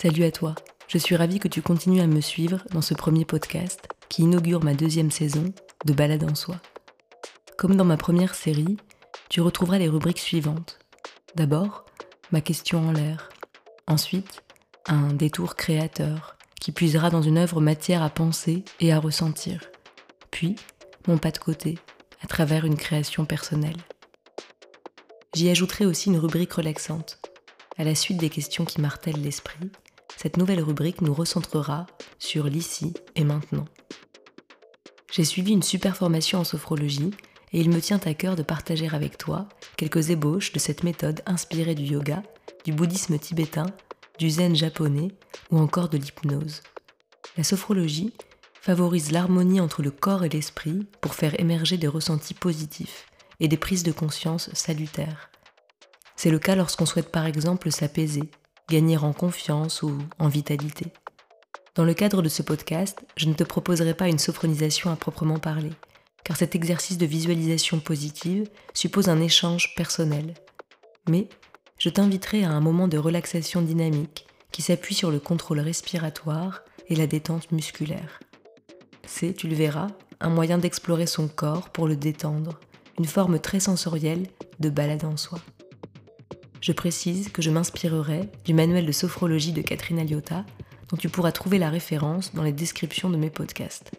Salut à toi, je suis ravie que tu continues à me suivre dans ce premier podcast qui inaugure ma deuxième saison de Balade en soi. Comme dans ma première série, tu retrouveras les rubriques suivantes. D'abord, ma question en l'air. Ensuite, un détour créateur qui puisera dans une œuvre matière à penser et à ressentir. Puis, mon pas de côté, à travers une création personnelle. J'y ajouterai aussi une rubrique relaxante. À la suite des questions qui martèlent l'esprit, cette nouvelle rubrique nous recentrera sur l'ici et maintenant. J'ai suivi une super formation en sophrologie et il me tient à cœur de partager avec toi quelques ébauches de cette méthode inspirée du yoga, du bouddhisme tibétain, du zen japonais ou encore de l'hypnose. La sophrologie favorise l'harmonie entre le corps et l'esprit pour faire émerger des ressentis positifs et des prises de conscience salutaires. C'est le cas lorsqu'on souhaite par exemple s'apaiser, gagner en confiance ou en vitalité. Dans le cadre de ce podcast, je ne te proposerai pas une sophronisation à proprement parler, car cet exercice de visualisation positive suppose un échange personnel. Mais je t'inviterai à un moment de relaxation dynamique qui s'appuie sur le contrôle respiratoire et la détente musculaire. C'est, tu le verras, un moyen d'explorer son corps pour le détendre, une forme très sensorielle de balade en soi. Je précise que je m'inspirerai du manuel de sophrologie de Catherine Aliotta, dont tu pourras trouver la référence dans les descriptions de mes podcasts.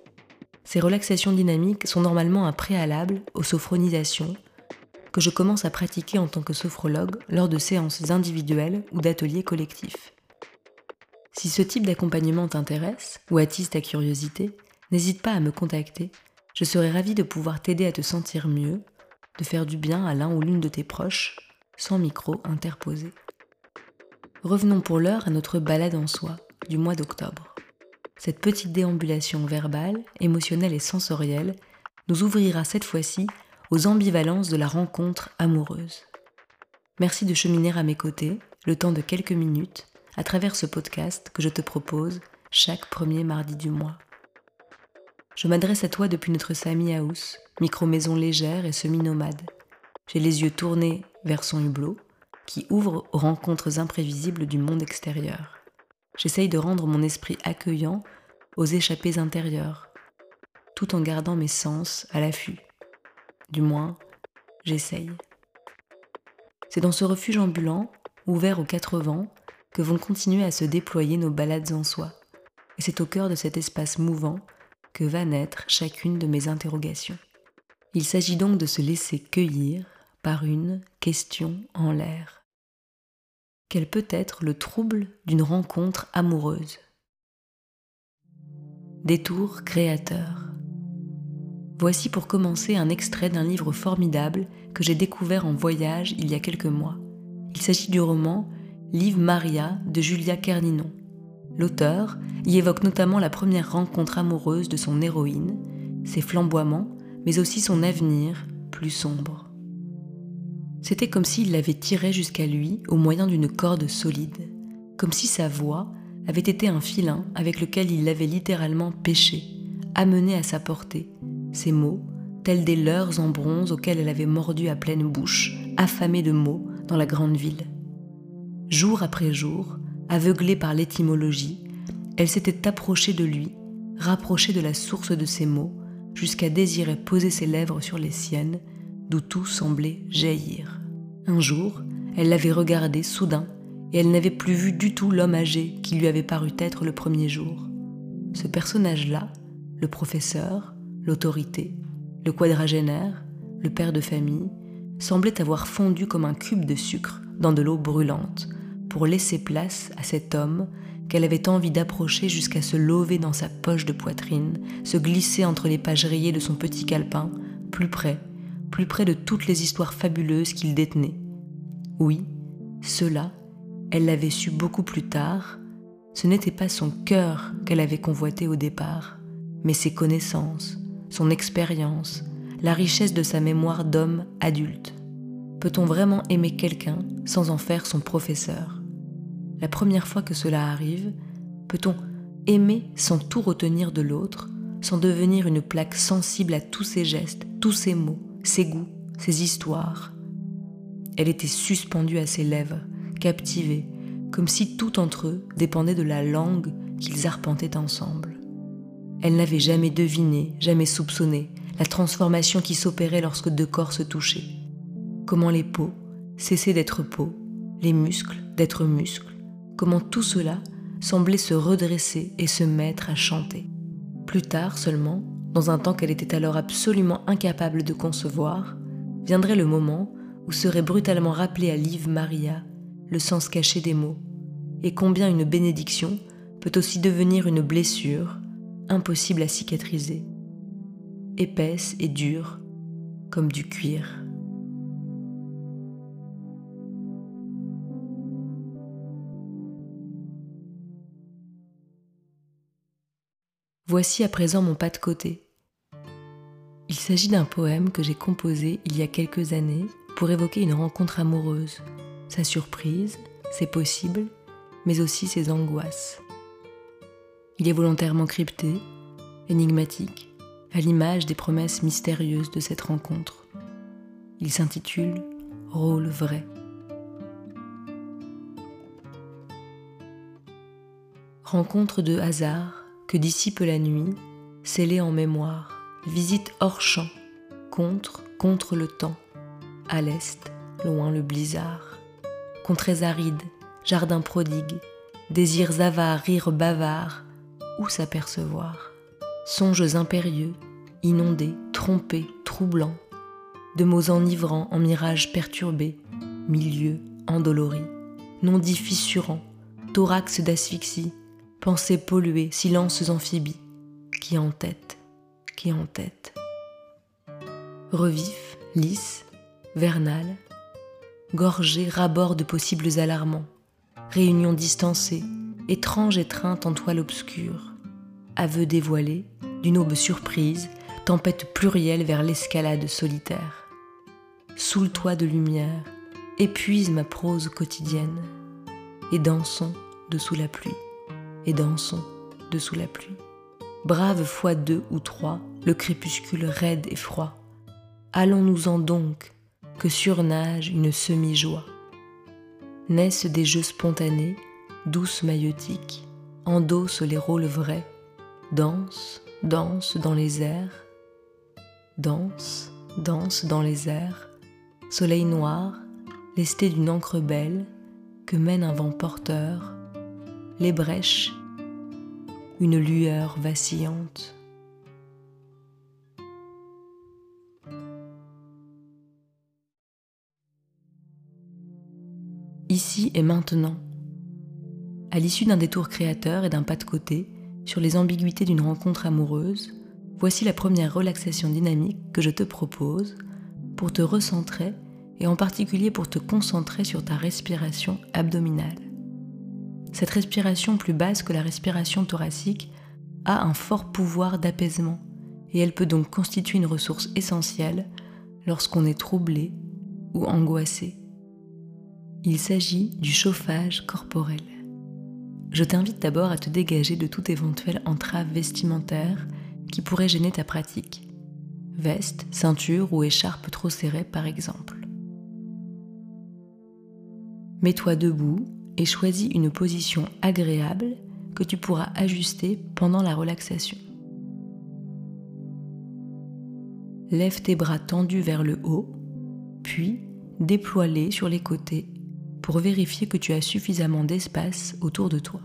Ces relaxations dynamiques sont normalement un préalable aux sophronisations que je commence à pratiquer en tant que sophrologue lors de séances individuelles ou d'ateliers collectifs. Si ce type d'accompagnement t'intéresse ou attise ta curiosité, n'hésite pas à me contacter. Je serai ravie de pouvoir t'aider à te sentir mieux, de faire du bien à l'un ou l'une de tes proches, sans micro interposé. Revenons pour l'heure à notre balade en soi du mois d'octobre. Cette petite déambulation verbale, émotionnelle et sensorielle nous ouvrira cette fois-ci aux ambivalences de la rencontre amoureuse. Merci de cheminer à mes côtés, le temps de quelques minutes, à travers ce podcast que je te propose chaque premier mardi du mois. Je m'adresse à toi depuis notre Sami House, micro-maison légère et semi-nomade. J'ai les yeux tournés vers son hublot, qui ouvre aux rencontres imprévisibles du monde extérieur. J'essaye de rendre mon esprit accueillant aux échappées intérieures, tout en gardant mes sens à l'affût. Du moins, j'essaye. C'est dans ce refuge ambulant, ouvert aux quatre vents, que vont continuer à se déployer nos balades en soi. Et c'est au cœur de cet espace mouvant que va naître chacune de mes interrogations. Il s'agit donc de se laisser cueillir par une question en l'air. Quel peut être le trouble d'une rencontre amoureuse? Détour créateur. Voici pour commencer un extrait d'un livre formidable que j'ai découvert en voyage il y a quelques mois. Il s'agit du roman Live Maria de Julia Kerninon. L'auteur y évoque notamment la première rencontre amoureuse de son héroïne, ses flamboiements, mais aussi son avenir plus sombre. C'était comme s'il l'avait tirée jusqu'à lui au moyen d'une corde solide, comme si sa voix avait été un filin avec lequel il l'avait littéralement pêché, amené à sa portée, ces mots, tels des leurs en bronze auxquels elle avait mordu à pleine bouche, affamée de mots, dans la grande ville. Jour après jour, aveuglée par l'étymologie, elle s'était approchée de lui, rapprochée de la source de ses mots, jusqu'à désirer poser ses lèvres sur les siennes, d'où tout semblait jaillir. Un jour, elle l'avait regardé soudain, et elle n'avait plus vu du tout l'homme âgé qui lui avait paru être le premier jour. Ce personnage-là, le professeur, l'autorité, le quadragénaire, le père de famille, semblait avoir fondu comme un cube de sucre dans de l'eau brûlante pour laisser place à cet homme qu'elle avait envie d'approcher jusqu'à se lever dans sa poche de poitrine, se glisser entre les pages rayées de son petit calepin, plus près, plus près de toutes les histoires fabuleuses qu'il détenait. Oui, cela, elle l'avait su beaucoup plus tard, ce n'était pas son cœur qu'elle avait convoité au départ, mais ses connaissances, son expérience, la richesse de sa mémoire d'homme adulte. Peut-on vraiment aimer quelqu'un sans en faire son professeur? La première fois que cela arrive, peut-on aimer sans tout retenir de l'autre, sans devenir une plaque sensible à tous ses gestes, tous ses mots, ses goûts, ses histoires Elle était suspendue à ses lèvres, captivée, comme si tout entre eux dépendait de la langue qu'ils arpentaient ensemble. Elle n'avait jamais deviné, jamais soupçonné la transformation qui s'opérait lorsque deux corps se touchaient. Comment les peaux cessaient d'être peaux, les muscles d'être muscles, comment tout cela semblait se redresser et se mettre à chanter. Plus tard seulement, dans un temps qu'elle était alors absolument incapable de concevoir, viendrait le moment où serait brutalement rappelé à Liv Maria le sens caché des mots, et combien une bénédiction peut aussi devenir une blessure impossible à cicatriser, épaisse et dure comme du cuir. Voici à présent mon pas de côté. Il s'agit d'un poème que j'ai composé il y a quelques années pour évoquer une rencontre amoureuse, sa surprise, ses possibles, mais aussi ses angoisses. Il est volontairement crypté, énigmatique, à l'image des promesses mystérieuses de cette rencontre. Il s'intitule Rôle vrai. Rencontre de hasard que dissipe la nuit, scellée en mémoire, visite hors champ, contre, contre le temps, à l'est, loin le blizzard, contrées arides, jardin prodigue, désirs avares, rires bavards, où s'apercevoir? Songes impérieux, inondés, trompés, troublants, de mots enivrants en mirages perturbés, milieux endoloris, non-dits fissurants, thorax d'asphyxie, pensées polluées, silences amphibies, qui en tête, qui en tête. Revif, lisse, vernal, gorgé, rabord de possibles alarmants, réunion distancée, étrange étreinte en toile obscure, aveu dévoilé, d'une aube surprise, tempête plurielle vers l'escalade solitaire. Sous le toit de lumière, épuise ma prose quotidienne, et dansons dessous la pluie et dansons dessous la pluie. Brave fois deux ou trois, le crépuscule raide et froid. Allons-nous-en donc, que surnage une semi-joie. Naissent des jeux spontanés, douces maillotiques, endossent les rôles vrais, dansent, dansent dans les airs, dansent, dansent dans les airs, soleil noir, lesté d'une encre belle, que mène un vent porteur, les brèches, une lueur vacillante. Ici et maintenant. À l'issue d'un détour créateur et d'un pas de côté sur les ambiguïtés d'une rencontre amoureuse, voici la première relaxation dynamique que je te propose pour te recentrer et en particulier pour te concentrer sur ta respiration abdominale. Cette respiration plus basse que la respiration thoracique a un fort pouvoir d'apaisement et elle peut donc constituer une ressource essentielle lorsqu'on est troublé ou angoissé. Il s'agit du chauffage corporel. Je t'invite d'abord à te dégager de toute éventuelle entrave vestimentaire qui pourrait gêner ta pratique. Veste, ceinture ou écharpe trop serrée par exemple. Mets-toi debout et choisis une position agréable que tu pourras ajuster pendant la relaxation. Lève tes bras tendus vers le haut, puis déploie-les sur les côtés pour vérifier que tu as suffisamment d'espace autour de toi.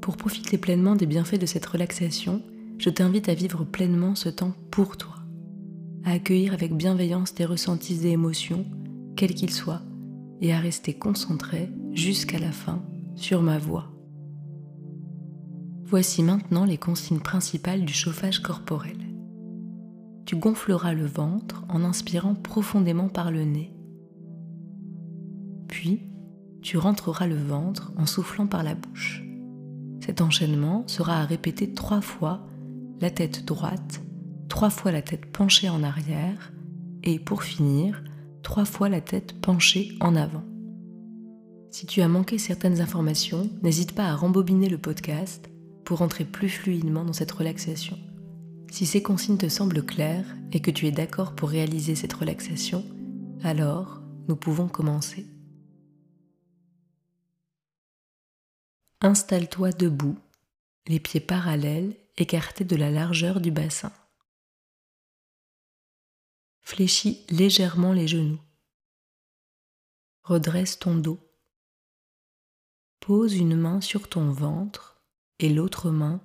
Pour profiter pleinement des bienfaits de cette relaxation, je t'invite à vivre pleinement ce temps pour toi, à accueillir avec bienveillance tes ressentis et émotions, quels qu'ils soient, et à rester concentré jusqu'à la fin sur ma voix. Voici maintenant les consignes principales du chauffage corporel. Tu gonfleras le ventre en inspirant profondément par le nez. Puis, tu rentreras le ventre en soufflant par la bouche. Cet enchaînement sera à répéter trois fois la tête droite, trois fois la tête penchée en arrière et pour finir, trois fois la tête penchée en avant. Si tu as manqué certaines informations, n'hésite pas à rembobiner le podcast pour entrer plus fluidement dans cette relaxation. Si ces consignes te semblent claires et que tu es d'accord pour réaliser cette relaxation, alors nous pouvons commencer. Installe-toi debout, les pieds parallèles écartés de la largeur du bassin. Fléchis légèrement les genoux. Redresse ton dos. Pose une main sur ton ventre et l'autre main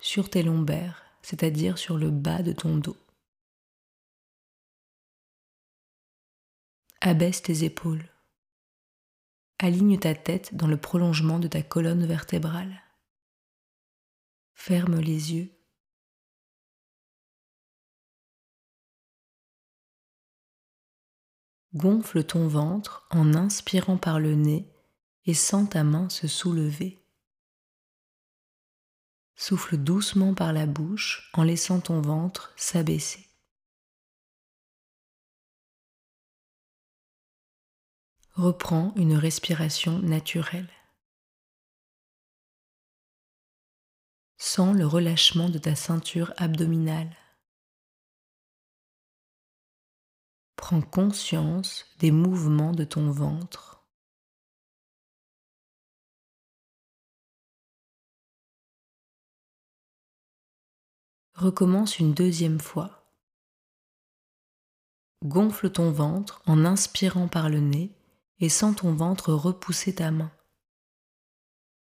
sur tes lombaires, c'est-à-dire sur le bas de ton dos. Abaisse tes épaules. Aligne ta tête dans le prolongement de ta colonne vertébrale. Ferme les yeux. Gonfle ton ventre en inspirant par le nez et sens ta main se soulever. Souffle doucement par la bouche en laissant ton ventre s'abaisser. Reprends une respiration naturelle. Sens le relâchement de ta ceinture abdominale. Prends conscience des mouvements de ton ventre. Recommence une deuxième fois. Gonfle ton ventre en inspirant par le nez et sens ton ventre repousser ta main.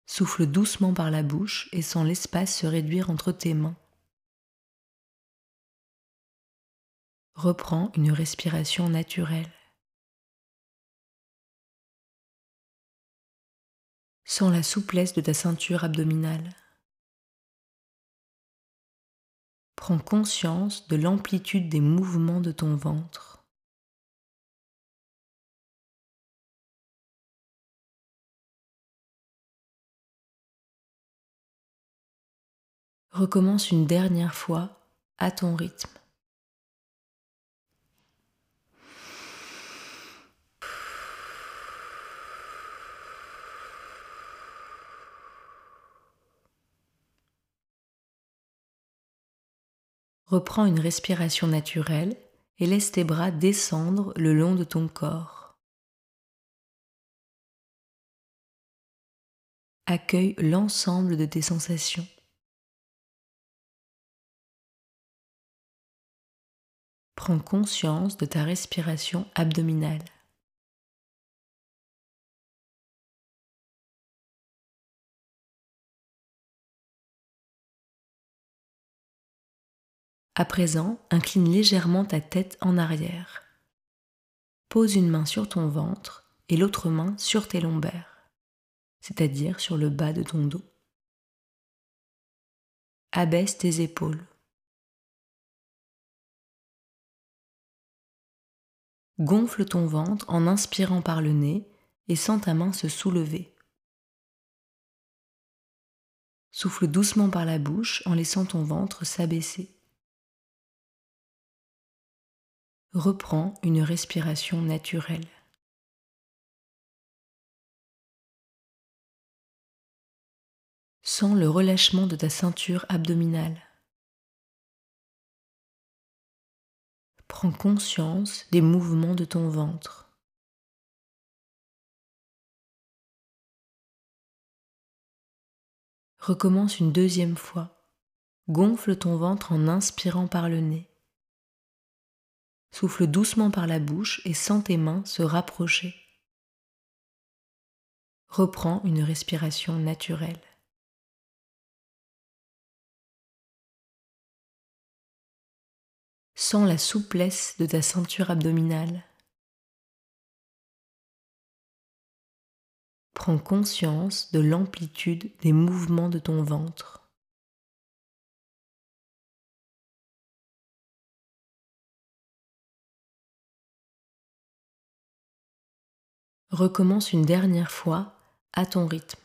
Souffle doucement par la bouche et sens l'espace se réduire entre tes mains. Reprends une respiration naturelle. Sens la souplesse de ta ceinture abdominale. Prends conscience de l'amplitude des mouvements de ton ventre. Recommence une dernière fois à ton rythme. Reprends une respiration naturelle et laisse tes bras descendre le long de ton corps. Accueille l'ensemble de tes sensations. Prends conscience de ta respiration abdominale. À présent, incline légèrement ta tête en arrière. Pose une main sur ton ventre et l'autre main sur tes lombaires, c'est-à-dire sur le bas de ton dos. Abaisse tes épaules. Gonfle ton ventre en inspirant par le nez et sens ta main se soulever. Souffle doucement par la bouche en laissant ton ventre s'abaisser. Reprends une respiration naturelle. Sens le relâchement de ta ceinture abdominale. Prends conscience des mouvements de ton ventre. Recommence une deuxième fois. Gonfle ton ventre en inspirant par le nez. Souffle doucement par la bouche et sens tes mains se rapprocher. Reprends une respiration naturelle. Sens la souplesse de ta ceinture abdominale. Prends conscience de l'amplitude des mouvements de ton ventre. Recommence une dernière fois à ton rythme.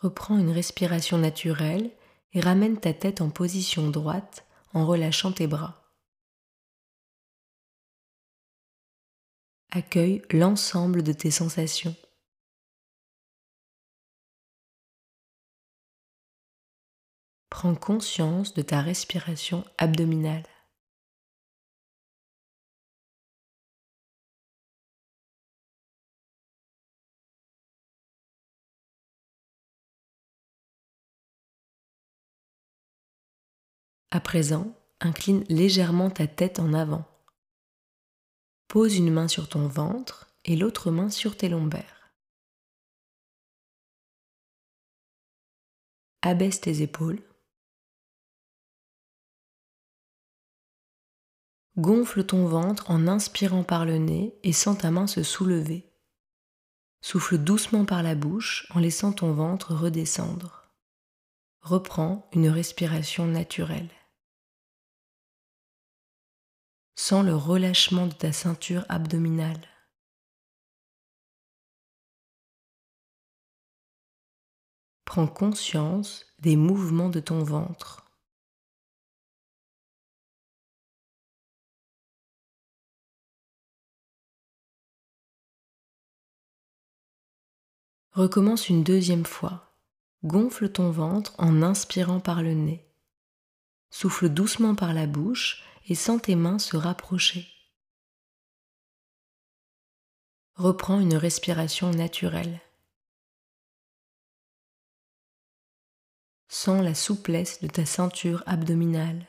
Reprends une respiration naturelle et ramène ta tête en position droite en relâchant tes bras. Accueille l'ensemble de tes sensations. Prends conscience de ta respiration abdominale. À présent, incline légèrement ta tête en avant. Pose une main sur ton ventre et l'autre main sur tes lombaires. Abaisse tes épaules. Gonfle ton ventre en inspirant par le nez et sens ta main se soulever. Souffle doucement par la bouche en laissant ton ventre redescendre. Reprends une respiration naturelle. Sens le relâchement de ta ceinture abdominale. Prends conscience des mouvements de ton ventre. Recommence une deuxième fois. Gonfle ton ventre en inspirant par le nez. Souffle doucement par la bouche et sens tes mains se rapprocher. Reprends une respiration naturelle. Sens la souplesse de ta ceinture abdominale.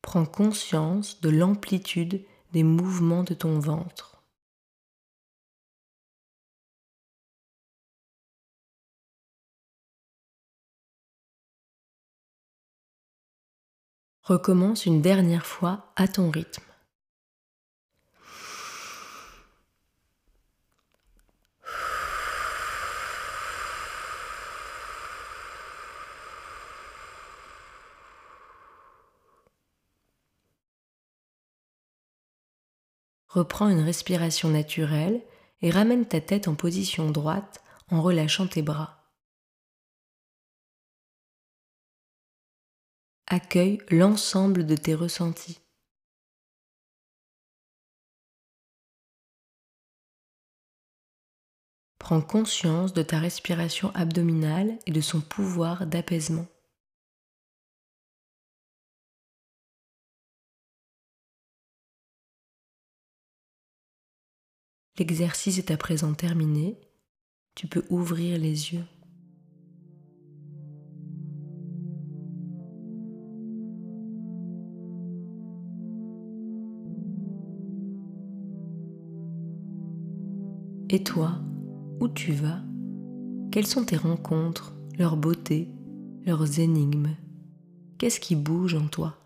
Prends conscience de l'amplitude des mouvements de ton ventre. Recommence une dernière fois à ton rythme. Reprends une respiration naturelle et ramène ta tête en position droite en relâchant tes bras. Accueille l'ensemble de tes ressentis. Prends conscience de ta respiration abdominale et de son pouvoir d'apaisement. L'exercice est à présent terminé. Tu peux ouvrir les yeux. Et toi, où tu vas? Quelles sont tes rencontres, leur beauté, leurs énigmes? Qu'est-ce qui bouge en toi?